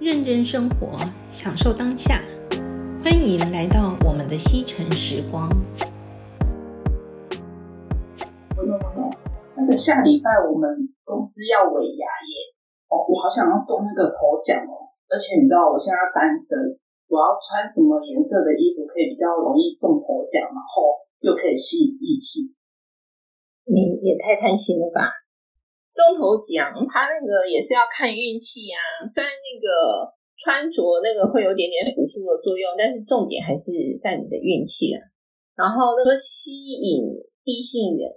认真生活，享受当下。欢迎来到我们的西城时光。那个下礼拜我们公司要尾牙耶，哦，我好想要中那个头奖哦！而且你知道我现在单身，我要穿什么颜色的衣服可以比较容易中头奖，然后又可以吸引异性？你也太贪心了吧！中头奖，它那个也是要看运气啊。虽然那个穿着那个会有点点辅助的作用，但是重点还是在你的运气啊。然后那个吸引异性缘，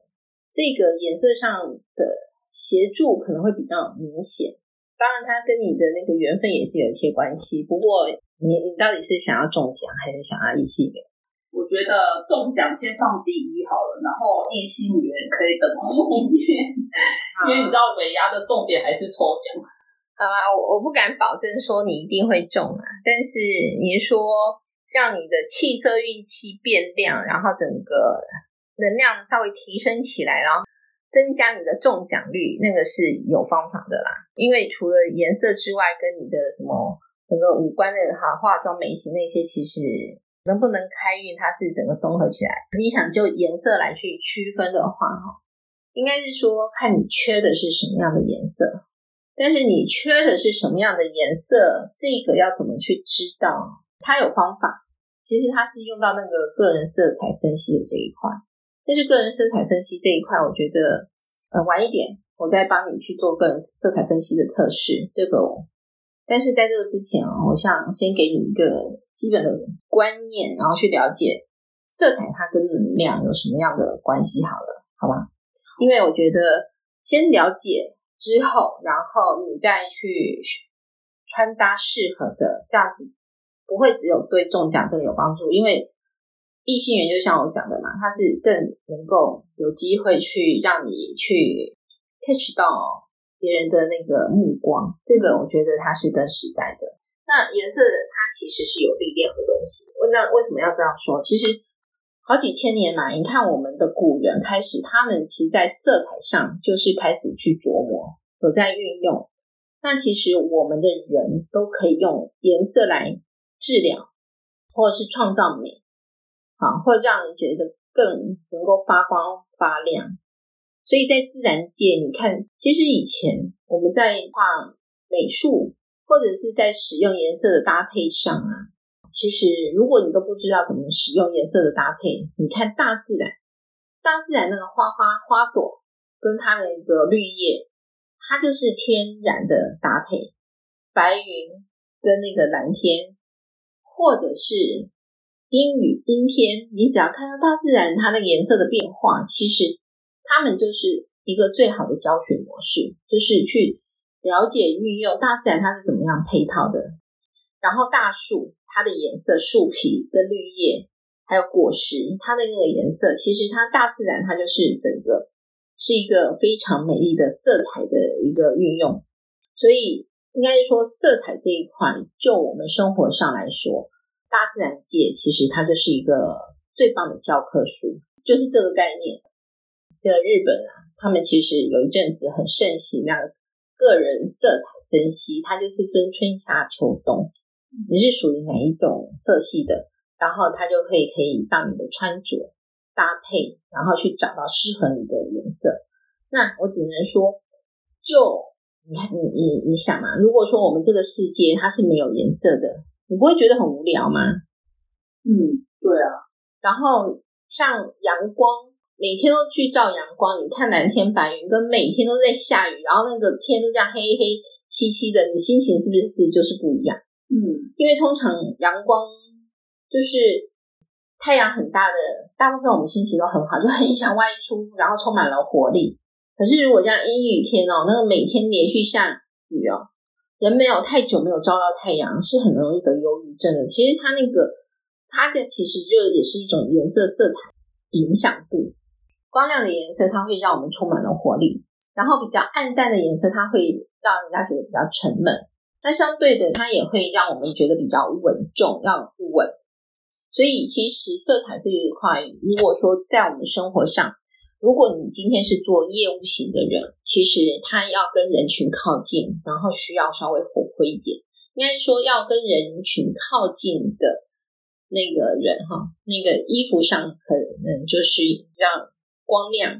这个颜色上的协助可能会比较明显。当然，它跟你的那个缘分也是有一些关系。不过你，你你到底是想要中奖，还是想要异性缘？我觉得中奖先放第一好了，然后异性缘可以等后面，因为你知道尾牙的重点还是抽奖。好啦，我我不敢保证说你一定会中啊，但是你说让你的气色运气变亮，然后整个能量稍微提升起来，然后增加你的中奖率，那个是有方法的啦。因为除了颜色之外，跟你的什么整个五官的哈化妆眉形那些，其实。能不能开运，它是整个综合起来。你想就颜色来去区分的话，哈，应该是说看你缺的是什么样的颜色。但是你缺的是什么样的颜色，这个要怎么去知道？它有方法。其实它是用到那个个人色彩分析的这一块。但是个人色彩分析这一块，我觉得呃晚一点，我再帮你去做个人色彩分析的测试。这个。但是在这个之前啊，我想先给你一个基本的观念，然后去了解色彩它跟能量有什么样的关系，好了，好吧？因为我觉得先了解之后，然后你再去穿搭适合的，这样子不会只有对中奖这个有帮助，因为异性缘就像我讲的嘛，它是更能够有机会去让你去 catch 到。别人的那个目光，这个我觉得它是更实在的。那颜色它其实是有力量的东西。那为什么要这样说？其实好几千年来，你看我们的古人开始，他们其实在色彩上就是开始去琢磨，有在运用。那其实我们的人都可以用颜色来治疗，或者是创造美，好，或者让人觉得更能够发光发亮。所以在自然界，你看，其实以前我们在画美术或者是在使用颜色的搭配上啊，其实如果你都不知道怎么使用颜色的搭配，你看大自然，大自然那个花花花朵跟它的一个绿叶，它就是天然的搭配，白云跟那个蓝天，或者是阴雨阴天，你只要看到大自然它的颜色的变化，其实。他们就是一个最好的教学模式，就是去了解运用大自然它是怎么样配套的。然后大树它的颜色，树皮跟绿叶，还有果实它的那个颜色，其实它大自然它就是整个是一个非常美丽的色彩的一个运用。所以应该是说色彩这一块，就我们生活上来说，大自然界其实它就是一个最棒的教科书，就是这个概念。这个日本啊，他们其实有一阵子很盛行那个人色彩分析，它就是分春夏秋冬，你是属于哪一种色系的，然后它就可以可以让你的穿着搭配，然后去找到适合你的颜色。那我只能说，就你看你你你想嘛，如果说我们这个世界它是没有颜色的，你不会觉得很无聊吗？嗯，对啊。然后像阳光。每天都去照阳光，你看蓝天白云，跟每天都在下雨，然后那个天都这样黑黑漆漆的，你心情是不是就是不一样？嗯，因为通常阳光就是太阳很大的，大部分我们心情都很好，就很想外出，然后充满了活力。可是如果像阴雨天哦，那个每天连续下雨哦，人没有太久没有照到太阳，是很容易得忧郁症的。其实它那个它的其实就也是一种颜色色彩影响度。光亮的颜色，它会让我们充满了活力；然后比较暗淡的颜色，它会让人家觉得比较沉闷。那相对的，它也会让我们觉得比较稳重，要稳。所以，其实色彩这一块，如果说在我们生活上，如果你今天是做业务型的人，其实他要跟人群靠近，然后需要稍微活泼一点，应该说要跟人群靠近的那个人哈，那个衣服上可能就是比较光亮，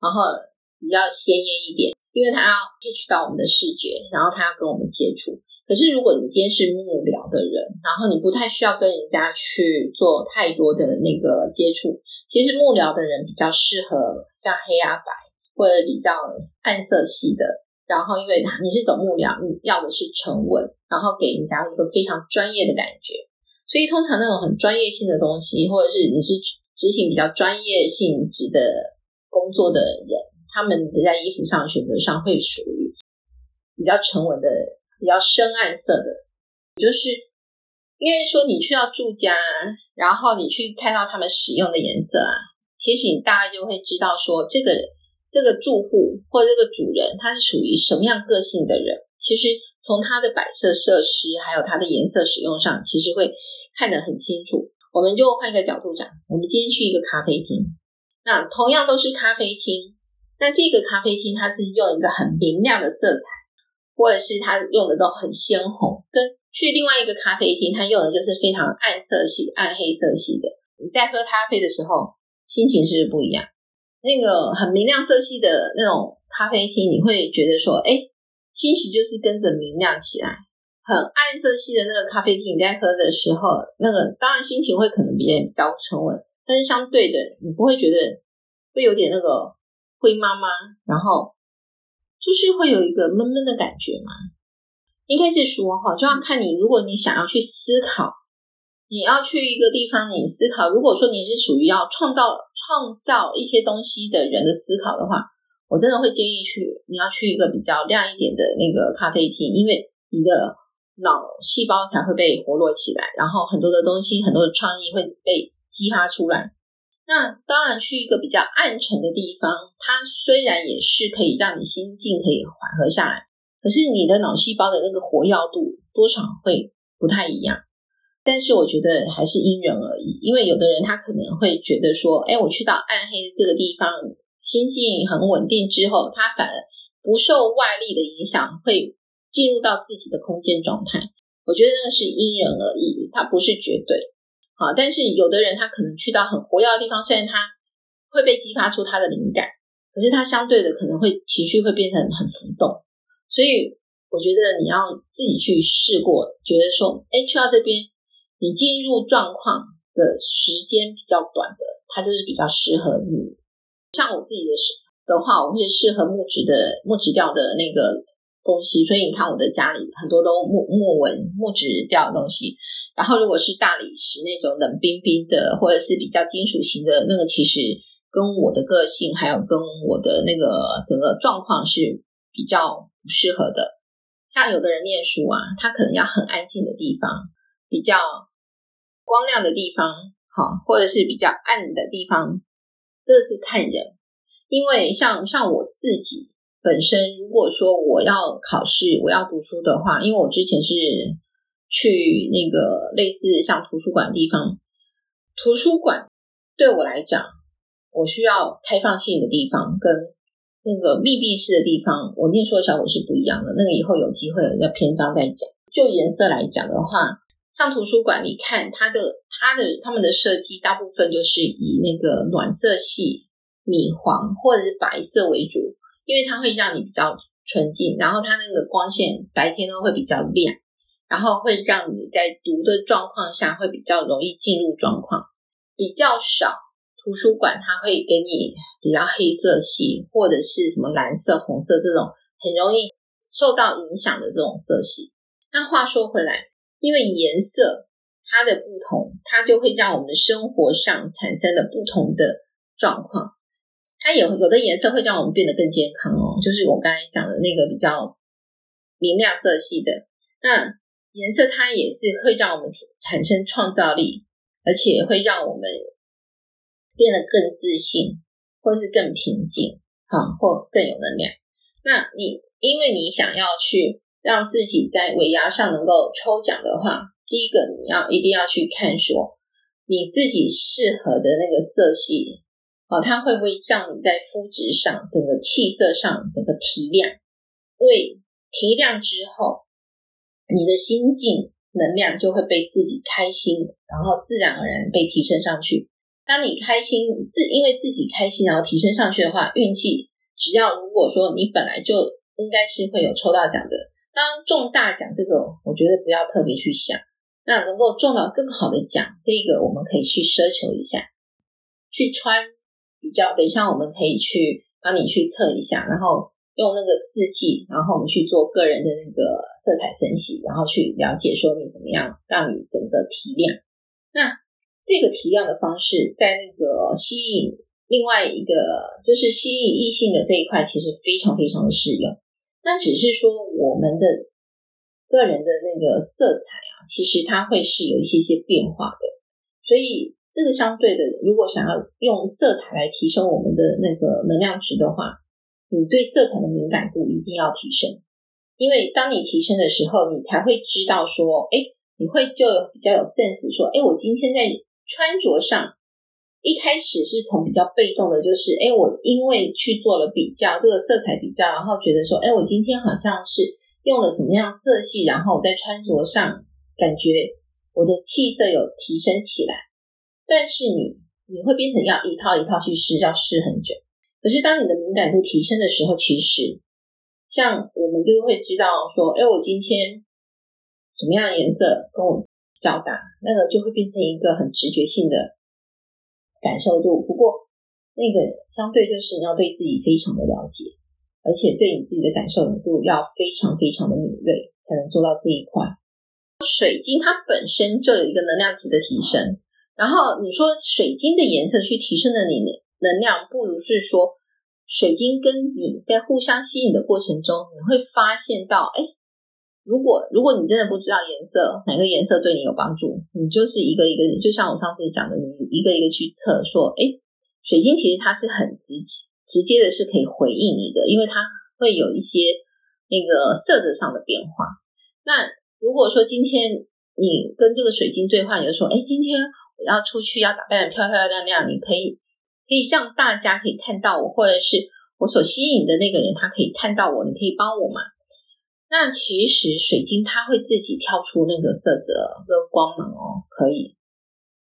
然后比较鲜艳一点，因为他要 catch 到我们的视觉，然后他要跟我们接触。可是如果你今天是幕僚的人，然后你不太需要跟人家去做太多的那个接触，其实幕僚的人比较适合像黑啊白。或者比较暗色系的，然后因为你是走幕僚，你要的是沉稳，然后给人家一个非常专业的感觉。所以通常那种很专业性的东西，或者是你是执行比较专业性质的工作的人，他们在衣服上选择上会属于比较沉稳的、比较深暗色的。就是应该说你去到住家，然后你去看到他们使用的颜色啊，其实你大概就会知道说这个。这个住户或这个主人，他是属于什么样个性的人？其实从他的摆设设施，还有他的颜色使用上，其实会看得很清楚。我们就换一个角度讲，我们今天去一个咖啡厅，那同样都是咖啡厅，那这个咖啡厅它是用一个很明亮的色彩，或者是它用的都很鲜红，跟去另外一个咖啡厅，它用的就是非常暗色系、暗黑色系的。你在喝咖啡的时候，心情是不是不一样？那个很明亮色系的那种咖啡厅，你会觉得说，哎，心情就是跟着明亮起来。很暗色系的那个咖啡厅，你在喝的时候，那个当然心情会可能比较比较沉稳，但是相对的，你不会觉得会有点那个灰妈妈，然后就是会有一个闷闷的感觉嘛。应该是说哈，就要看你，如果你想要去思考。你要去一个地方，你思考。如果说你是属于要创造创造一些东西的人的思考的话，我真的会建议去。你要去一个比较亮一点的那个咖啡厅，因为你的脑细胞才会被活络起来，然后很多的东西，很多的创意会被激发出来。那当然，去一个比较暗沉的地方，它虽然也是可以让你心境可以缓和下来，可是你的脑细胞的那个活跃度多少会不太一样。但是我觉得还是因人而异，因为有的人他可能会觉得说，哎，我去到暗黑这个地方，心境很稳定之后，他反而不受外力的影响，会进入到自己的空间状态。我觉得那是因人而异，它不是绝对。好，但是有的人他可能去到很活跃的地方，虽然他会被激发出他的灵感，可是他相对的可能会情绪会变成很浮动。所以我觉得你要自己去试过，觉得说，哎，去到这边。你进入状况的时间比较短的，它就是比较适合你。像我自己的时的话，我会适合木质的木质调的那个东西，所以你看我的家里很多都木木纹木质调的东西。然后如果是大理石那种冷冰冰的，或者是比较金属型的那个，其实跟我的个性还有跟我的那个整个状况是比较不适合的。像有的人念书啊，他可能要很安静的地方，比较。光亮的地方，好，或者是比较暗的地方，这是看人。因为像像我自己本身，如果说我要考试，我要读书的话，因为我之前是去那个类似像图书馆的地方，图书馆对我来讲，我需要开放性的地方跟那个密闭式的地方，我念书的效果是不一样的。那个以后有机会有在篇章再讲。就颜色来讲的话。像图书馆，你看它的、它的、他们的设计，大部分就是以那个暖色系、米黄或者是白色为主，因为它会让你比较纯净，然后它那个光线白天都会比较亮，然后会让你在读的状况下会比较容易进入状况。比较少图书馆，它会给你比较黑色系或者是什么蓝色、红色这种很容易受到影响的这种色系。那话说回来。因为颜色它的不同，它就会让我们的生活上产生了不同的状况。它有有的颜色会让我们变得更健康哦，就是我刚才讲的那个比较明亮色系的。那颜色它也是会让我们产生创造力，而且会让我们变得更自信，或是更平静，哈，或更有能量。那你因为你想要去。让自己在尾牙上能够抽奖的话，第一个你要一定要去看说你自己适合的那个色系，哦，它会不会让你在肤质上、整个气色上整个提亮？因为提亮之后，你的心境能量就会被自己开心，然后自然而然被提升上去。当你开心自因为自己开心，然后提升上去的话，运气只要如果说你本来就应该是会有抽到奖的，当中大奖这个，我觉得不要特别去想。那能够中到更好的奖，这个我们可以去奢求一下，去穿比较。等一下我们可以去帮你去测一下，然后。用那个四季，然后我们去做个人的那个色彩分析，然后去了解说你怎么样让你整个提亮。那这个提亮的方式，在那个吸引另外一个就是吸引异性的这一块，其实非常非常的适用。那只是说我们的个人的那个色彩啊，其实它会是有一些些变化的。所以这个相对的，如果想要用色彩来提升我们的那个能量值的话，你对色彩的敏感度一定要提升，因为当你提升的时候，你才会知道说，哎，你会就比较有 sense 说，哎，我今天在穿着上一开始是从比较被动的，就是，哎，我因为去做了比较，这个色彩比较，然后觉得说，哎，我今天好像是用了什么样色系，然后在穿着上感觉我的气色有提升起来，但是你你会变成要一套一套去试，要试很久。可是，当你的敏感度提升的时候，其实像我们就会知道说，哎，我今天什么样的颜色跟我较搭，那个就会变成一个很直觉性的感受度。不过，那个相对就是你要对自己非常的了解，而且对你自己的感受度要非常非常的敏锐，才能做到这一块。水晶它本身就有一个能量值的提升，然后你说水晶的颜色去提升了你的。能量不如是说，水晶跟你在互相吸引的过程中，你会发现到，哎，如果如果你真的不知道颜色，哪个颜色对你有帮助，你就是一个一个，就像我上次讲的，你一个一个去测，说，哎，水晶其实它是很直直接的，是可以回应你的，因为它会有一些那个色泽上的变化。那如果说今天你跟这个水晶对话，你就说，哎，今天要出去，要打扮的漂漂亮亮，你可以。可以让大家可以看到我，或者是我所吸引的那个人，他可以看到我，你可以帮我嘛？那其实水晶它会自己跳出那个色泽跟光芒哦，可以。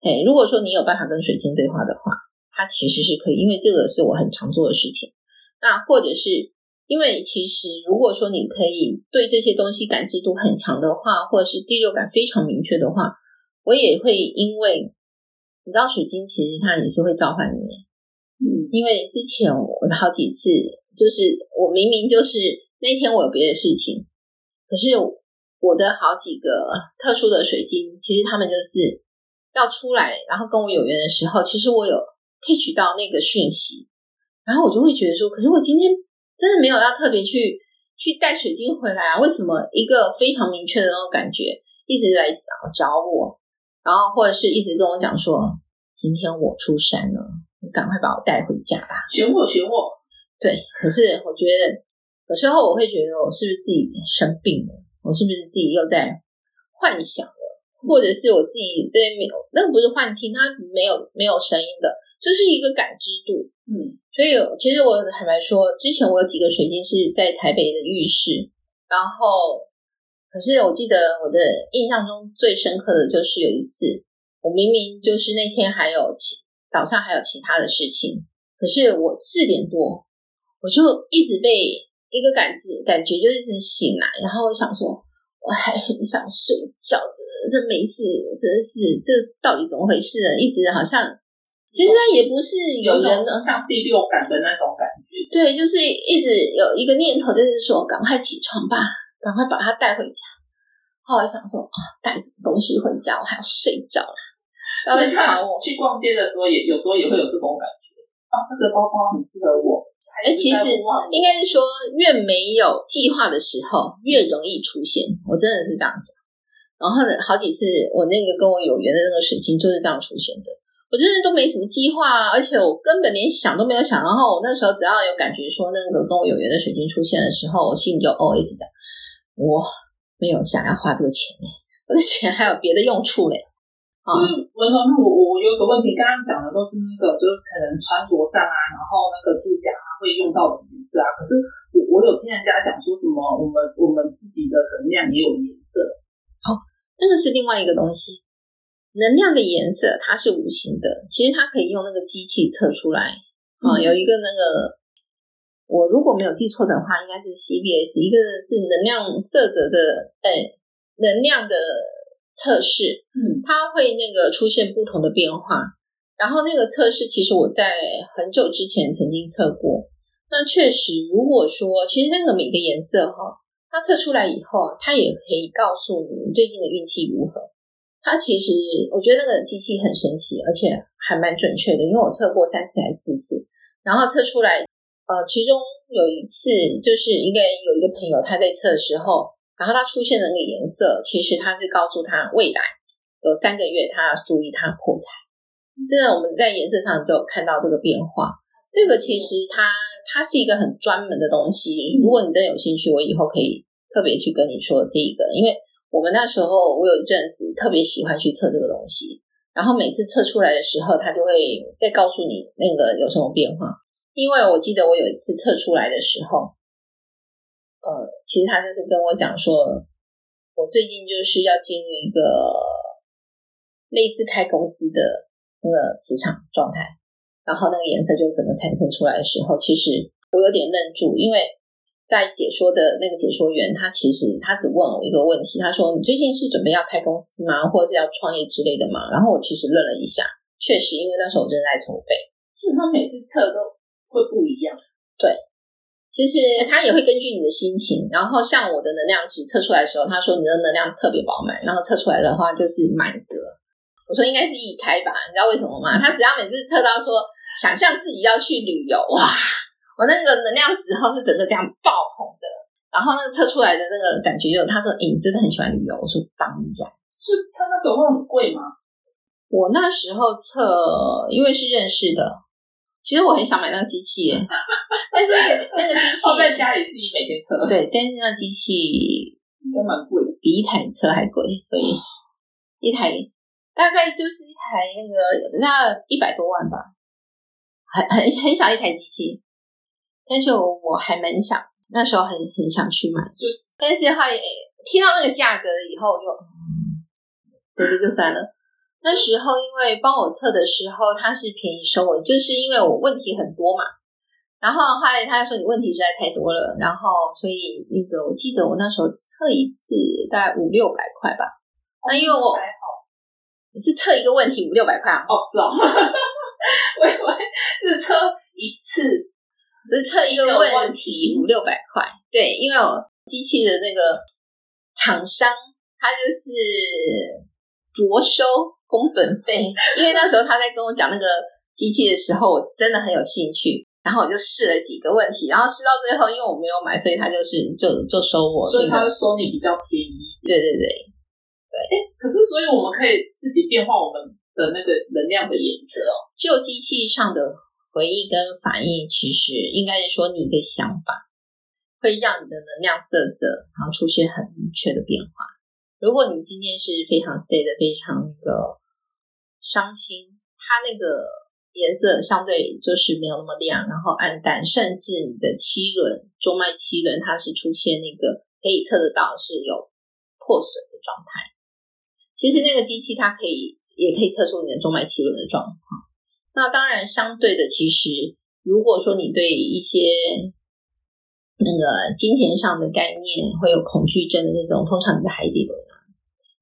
哎，如果说你有办法跟水晶对话的话，它其实是可以，因为这个是我很常做的事情。那或者是因为其实如果说你可以对这些东西感知度很强的话，或者是第六感非常明确的话，我也会因为。你知道水晶其实它也是会召唤你，嗯，因为之前我好几次，就是我明明就是那天我有别的事情，可是我的好几个特殊的水晶，其实他们就是要出来，然后跟我有缘的时候，其实我有 catch 到那个讯息，然后我就会觉得说，可是我今天真的没有要特别去去带水晶回来啊？为什么一个非常明确的那种感觉一直来找找我？然后或者是一直跟我讲说，今天我出山了，你赶快把我带回家吧。选我，选我。对，可是我觉得有时候我会觉得，我是不是自己生病了？我是不是自己又在幻想了？或者是我自己这边没有，那个不是幻听，它没有没有声音的，就是一个感知度。嗯，所以其实我坦白说，之前我有几个水晶是在台北的浴室，然后。可是我记得我的印象中最深刻的就是有一次，我明明就是那天还有其早上还有其他的事情，可是我四点多我就一直被一个感觉感觉就一直醒来，然后我想说我还很想睡觉的，这没事，真是这到底怎么回事呢？一直好像其实他也不是有人的像第六感的那种感觉，对，就是一直有一个念头，就是说赶快起床吧。赶快把它带回家。后来想说啊，带什么东西回家？我还要睡觉啦。然后吵我。去逛街的时候也，也有时候也会有这种感觉。啊，这个包包很适合我。哎，其实应该是说，越没有计划的时候，越容易出现。我真的是这样讲。然后呢，好几次我那个跟我有缘的那个水晶就是这样出现的。我真的都没什么计划啊，而且我根本连想都没有想。然后我那时候只要有感觉说那个跟我有缘的水晶出现的时候，我心里就 always 这样。我没有想要花这个钱，我的钱还有别的用处嘞。啊、嗯，文我我有个问题，刚刚讲的都是那个，就是可能穿着上啊，然后那个住家会用到的颜色啊。可是我我我有听人家讲说什么，我们我们自己的能量也有颜色。哦，那个是另外一个东西。能量的颜色它是无形的，其实它可以用那个机器测出来。啊、有一个那个，我如果没有记错的话，应该是 CBS，一个是能量色泽的，哎，能量的测试。嗯，它会那个出现不同的变化。然后那个测试，其实我在很久之前曾经测过。那确实，如果说其实那个每个颜色哈，它测出来以后，它也可以告诉你你最近的运气如何。它其实我觉得那个机器很神奇，而且还蛮准确的，因为我测过三次还是四次。然后测出来，呃，其中有一次就是应该有一个朋友他在测的时候，然后他出现的那个颜色，其实他是告诉他未来有三个月他要注意他破财。真的，我们在颜色上就有看到这个变化。这个其实它它是一个很专门的东西。如果你真的有兴趣，我以后可以特别去跟你说这一个。因为我们那时候我有一阵子特别喜欢去测这个东西，然后每次测出来的时候，它就会再告诉你那个有什么变化。因为我记得我有一次测出来的时候，呃，其实他就是跟我讲说，我最近就是要进入一个类似开公司的。那个磁场状态，然后那个颜色就整个产生出来的时候，其实我有点愣住，因为在解说的那个解说员，他其实他只问我一个问题，他说：“你最近是准备要开公司吗？或者是要创业之类的吗？”然后我其实愣了一下，确实，因为那时候我正在筹备，他每次测都会不一样。对，其实他也会根据你的心情，然后像我的能量值测出来的时候，他说你的能量特别饱满，然后测出来的话就是满格。我说应该是易开吧，你知道为什么吗？他只要每次测到说想象自己要去旅游，哇，我那个能量值号是整个这样爆红的。然后那个测出来的那个感觉就，他说，欸，你真的很喜欢旅游。我说当然。是测那个会很贵吗？我那时候测，因为是认识的，其实我很想买那个机器耶，但是那个机器在家里自己每天测，对，但是那机器应该蛮贵的，比一台车还贵，所以一台。大概就是一台那个那一百多万吧，很很很小一台机器，但是我我还蛮想那时候很很想去买，就但是后来听到那个价格以后就，对对就算了。那时候因为帮我测的时候他是便宜收我，就是因为我问题很多嘛，然后后来他说你问题实在太多了，然后所以那个我记得我那时候测一次大概五六百块吧，那因为我。你是测一个问题五六百块啊？哦，是哦，我以为是测一次，只是测一个问题五六百块。对，因为我机器的那个厂商，他就是酌收工本费。因为那时候他在跟我讲那个机器的时候，我真的很有兴趣，然后我就试了几个问题，然后试到最后，因为我没有买，所以他就是就就收我，所以他会收你比较便宜。对对对。对，哎，可是所以我们可以自己变化我们的那个能量的颜色哦。旧机器上的回忆跟反应，其实应该是说你的想法会让你的能量色泽然后出现很明确的变化。如果你今天是非常 sad 的，非常那个伤心，它那个颜色相对就是没有那么亮，然后暗淡，甚至你的七轮中脉七轮它是出现那个可以测得到是有破损的状态。其实那个机器它可以，也可以测出你的中脉七轮的状况。那当然，相对的，其实如果说你对一些那个金钱上的概念会有恐惧症的那种，通常你的海底轮，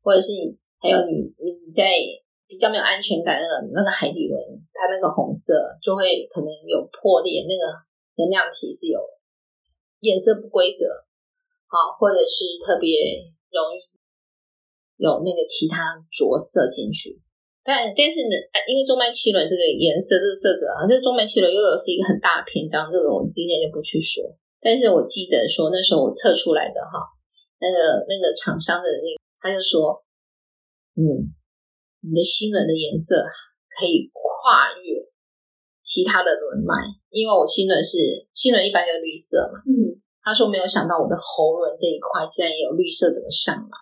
或者是你还有你你在比较没有安全感的那个海底轮，它那个红色就会可能有破裂，那个能量体是有颜色不规则，好，或者是特别容易。有那个其他着色进去，但但是呢，因为中脉七轮这个颜色这个色泽啊，这中脉七轮又有是一个很大的篇章，这个我今天就不去说。但是我记得说那时候我测出来的哈，那个那个厂商的那个他就说，嗯，你的心轮的颜色可以跨越其他的轮脉，因为我心轮是心轮一般有绿色嘛，嗯，他说没有想到我的喉轮这一块竟然也有绿色，怎么上来？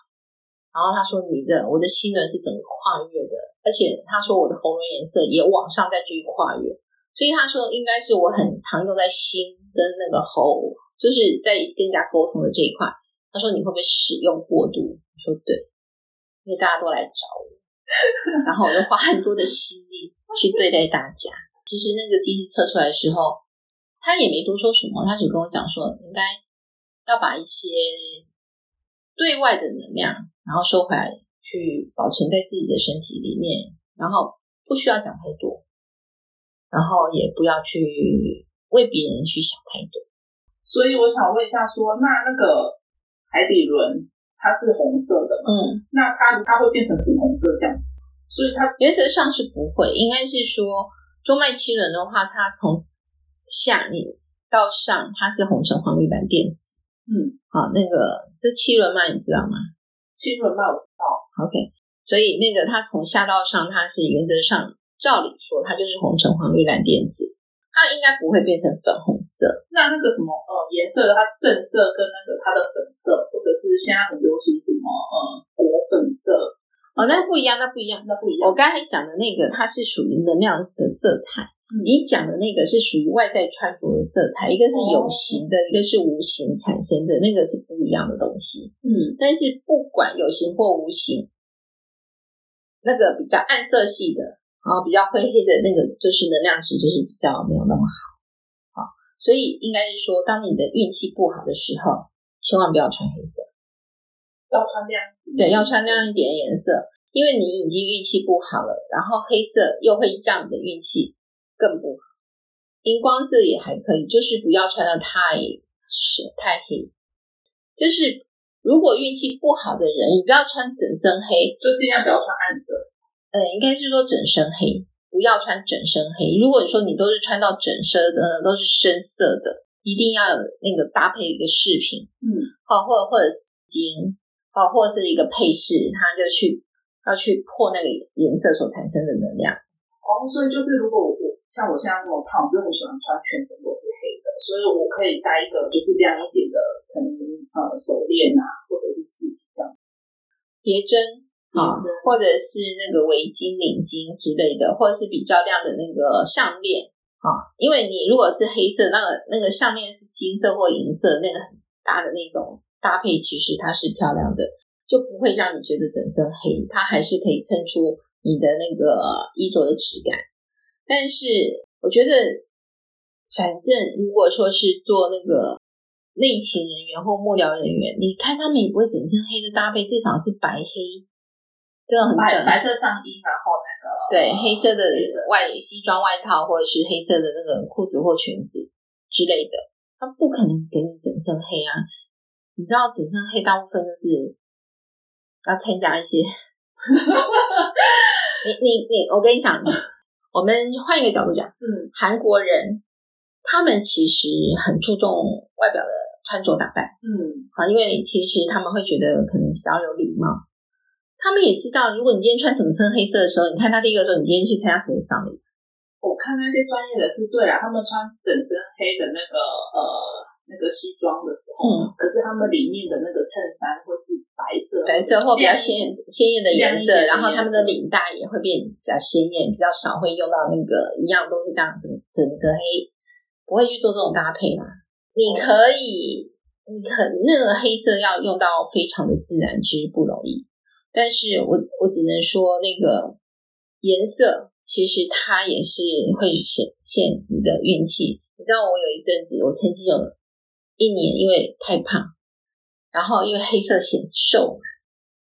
然后他说：“你的我的心轮是整个跨越的，而且他说我的喉咙颜色也往上再继续跨越，所以他说应该是我很常用在心跟那个喉就是在跟人家沟通的这一块。他说：“你会不会使用过度？”：“对，因为大家都来找我，然后我就花很多的心力去对待大家。其实那个机器测出来的时候，他也没多说什么，他只跟我讲说，应该要把一些对外的能量，然后收回来，去保存在自己的身体里面，然后不需要讲太多，然后也不要去为别人去想太多。所以我想问一下，说那那个。”海底轮它是红色的，嗯，那它它会变成粉红色这样，所以它原则上是不会，应该是说中脉七轮的话，它从下你到上它是红橙黄绿蓝靛紫，嗯，好，那个这七轮脉你知道吗？七轮脉我知道，OK，所以那个它从下到上，它是原则上照理说它就是红橙黄绿蓝靛紫。它应该不会变成粉红色。那那个什么呃颜色的，它正色跟那个它的粉色，或者是现在很流行什么呃果粉色哦，那不一样，那不一样，那不一样。我刚才讲的那个，它是属于能量的色彩。嗯、你讲的那个是属于外在穿着的色彩，一个是有形的，哦、一个是无形产生的，那个是不一样的东西。嗯，但是不管有形或无形，那个比较暗色系的。然后比较灰黑的那个，就是能量值，就是比较没有那么好，好，所以应该是说，当你的运气不好的时候，千万不要穿黑色，要穿亮，对，要穿亮一点的颜色，因为你已经运气不好了，然后黑色又会让你的运气更不好。荧光色也还可以，就是不要穿的太深太黑，就是如果运气不好的人，你不要穿整身黑，就尽量不要穿暗色。呃，应该是说整身黑，不要穿整身黑。如果说你都是穿到整身的，都是深色的，一定要有那个搭配一个饰品，嗯，好，或者或者丝巾，好，或者是一个配饰，它就去要去破那个颜色所产生的能量。哦，所以就是如果我像我现在这么胖，就很喜欢穿全身都是黑的，所以我可以戴一个就是亮一点的，可能呃手链啊，或者是饰品这样，别针。啊，或者是那个围巾、领巾之类的，或者是比较亮的那个项链啊。因为你如果是黑色，那个那个项链是金色或银色，那个很大的那种搭配，其实它是漂亮的，就不会让你觉得整身黑，它还是可以衬出你的那个衣着的质感。但是我觉得，反正如果说是做那个内勤人员或幕僚人员，你看他们也不会整身黑的搭配，至少是白黑。这个很白白色上衣，然后那个对黑色的外西装外套，或者是黑色的那个裤子或裙子之类的，他不可能给你整身黑啊！你知道整身黑大部分就是要参加一些，你你你，我跟你讲，我们换一个角度讲，嗯，韩国人他们其实很注重外表的穿着打扮，嗯，好，因为其实他们会觉得可能比较有礼貌。他们也知道，如果你今天穿什么深黑色的时候，你看他第一个说，你今天去参加什么丧礼？我看那些专业的是对啊，他们穿整身黑的那个呃那个西装的时候，嗯，可是他们里面的那个衬衫会是白色，白色或比较鲜鲜艳的颜色，然后他们的领带也会变比较鲜艳，比较少会用到那个一样东西这样子整个黑，不会去做这种搭配嘛？你可以，你可那个黑色要用到非常的自然，其实不容易。但是我我只能说，那个颜色其实它也是会显现你的运气。你知道，我有一阵子，我曾经有一年因为太胖，然后因为黑色显瘦，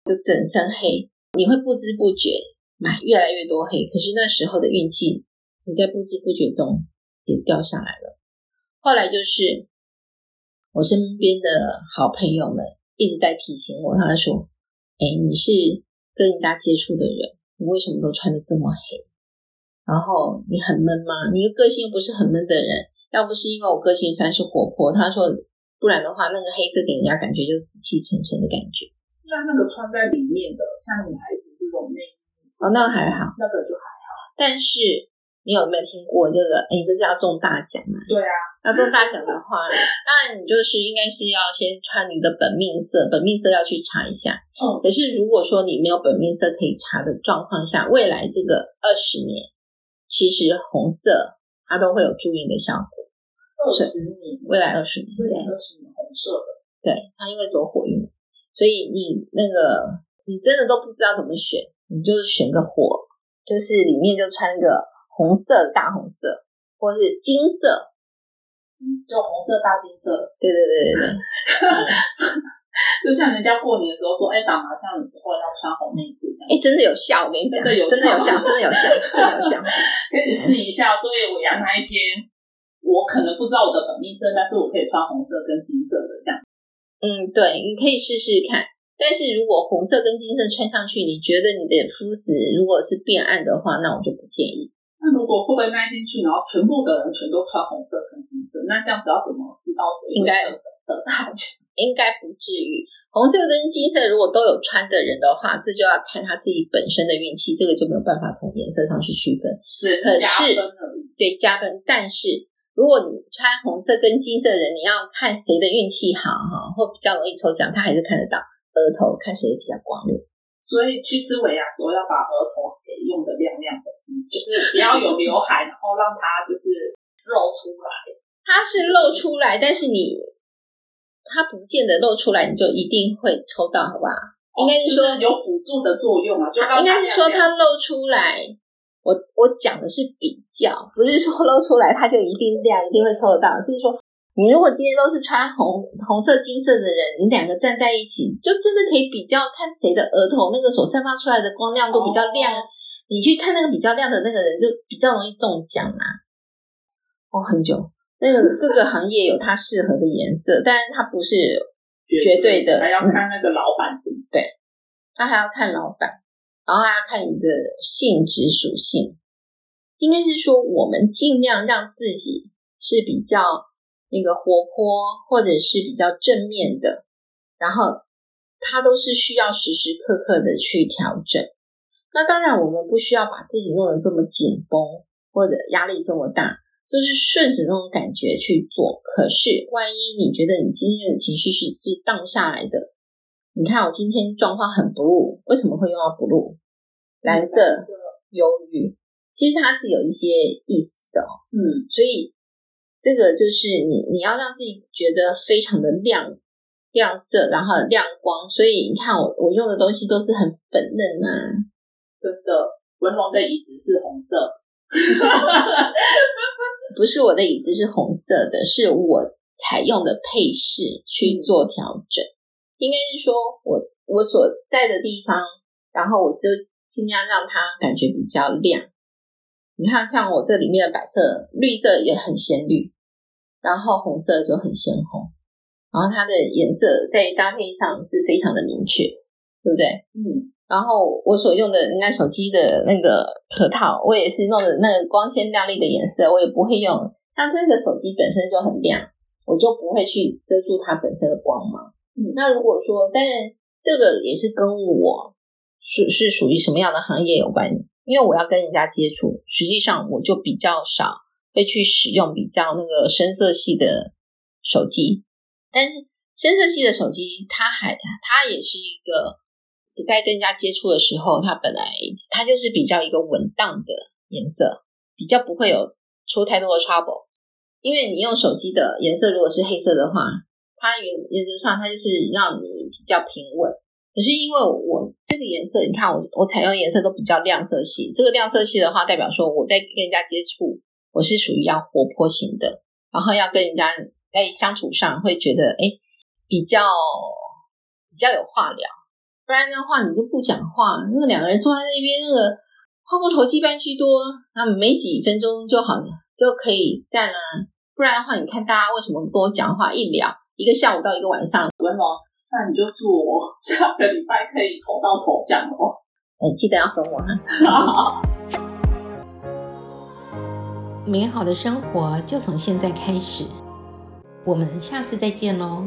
就整身黑，你会不知不觉买越来越多黑。可是那时候的运气，你在不知不觉中也掉下来了。后来就是我身边的好朋友们一直在提醒我，他说。哎，你是跟人家接触的人，你为什么都穿的这么黑？然后你很闷吗？你的个性又不是很闷的人，要不是因为我个性算是活泼，他说，不然的话，那个黑色给人家感觉就死气沉沉的感觉。那那个穿在里面的，像女孩子这种内衣，哦，那个还好，那个就还好。但是。你有没有听过这个？哎，这是要中大奖吗？对啊，要中大奖的话，当然你就是应该是要先穿你的本命色，本命色要去查一下。嗯，可是如果说你没有本命色可以查的状况下，未来这个二十年，其实红色它都会有助运的效果。二二十年，未来二十年，未来二十年红色的。对，它因为走火运，所以你那个你真的都不知道怎么选，你就是选个火，就是里面就穿个红色大红色，或是金色，就红色大金色。对对对对对。就像人家过年的时候说，哎，打麻将的时候要穿红内裤，哎，真的有效，我跟你讲，真的有效，真的有效，真的有效，可以试一下。所以尾牙那一天，我可能不知道我的本命色，但是我可以穿红色跟金色的这样。嗯，对，你可以试试看。但是如果红色跟金色穿上去，你觉得你的肤质如果是变暗的话，那我就不建议。那如果会不会那一天去，然后全部的人全都穿红色跟金色，那这样子要怎么知道谁应该得大奖？应该不至于，红色跟金色如果都有穿的人的话，这就要看他自己本身的运气，这个就没有办法从颜色上去区分。是，可是对加分，但是如果你穿红色跟金色的人，你要看谁的运气好哈，或比较容易抽奖，他还是看得到额头，看谁比较光亮。所以去吃尾牙的时候要把额头给用的亮亮的，就是不要有刘海，然后让它就是露出来。它是露出来，但是你。它不见得露出来，你就一定会抽到，好不好？哦、应该是说是有辅助的作用啊，就应该是说它露出来。我我讲的是比较，不是说露出来它就一定亮，一定会抽得到。是说你如果今天都是穿红红色、金色的人，你两个站在一起，就真的可以比较看谁的额头那个所散发出来的光亮度比较亮。哦、你去看那个比较亮的那个人，就比较容易中奖啊。哦，很久。那个各个行业有它适合的颜色，但是它不是绝对的，还要看那个老板是不？对，他还要看老板，然后还要看你的性质属性。应该是说，我们尽量让自己是比较那个活泼，或者是比较正面的，然后它都是需要时时刻刻的去调整。那当然，我们不需要把自己弄得这么紧绷，或者压力这么大。就是顺着那种感觉去做，可是万一你觉得你今天的情绪是是荡下来的，你看我今天状况很 blue，为什么会用到 blue？蓝色，忧郁，其实它是有一些意思的，嗯，所以这个就是你你要让自己觉得非常的亮亮色，然后亮光，所以你看我我用的东西都是很粉嫩啊，真的，文龙的椅子是红色。不是我的椅子是红色的，是我采用的配饰去做调整。应该是说我我所在的地方，然后我就尽量让它感觉比较亮。你看，像我这里面的摆设，绿色也很鲜绿，然后红色就很鲜红，然后它的颜色在搭配上是非常的明确，对不对？嗯。然后我所用的应该手机的那个壳套，我也是弄的那个光鲜亮丽的颜色，我也不会用。像这个手机本身就很亮，我就不会去遮住它本身的光芒。嗯，那如果说，但是这个也是跟我属是属于什么样的行业有关，因为我要跟人家接触，实际上我就比较少会去使用比较那个深色系的手机。但是深色系的手机，它还它也是一个。你在跟人家接触的时候，它本来它就是比较一个稳当的颜色，比较不会有出太多的 trouble。因为你用手机的颜色如果是黑色的话，它原原则上它就是让你比较平稳。可是因为我这个颜色，你看我我采用颜色都比较亮色系，这个亮色系的话，代表说我在跟人家接触，我是属于要活泼型的，然后要跟人家在相处上会觉得哎比较比较有话聊。不然的话，你都不讲话，那个两个人坐在那边，那个话不投机半句多，那没几分钟就好了，就可以散了。不然的话，你看大家为什么跟我讲话一聊，一个下午到一个晚上？文龙，那你就祝我下个礼拜可以抽到头奖哦。哎，记得要分我哈。美好的生活就从现在开始，我们下次再见喽。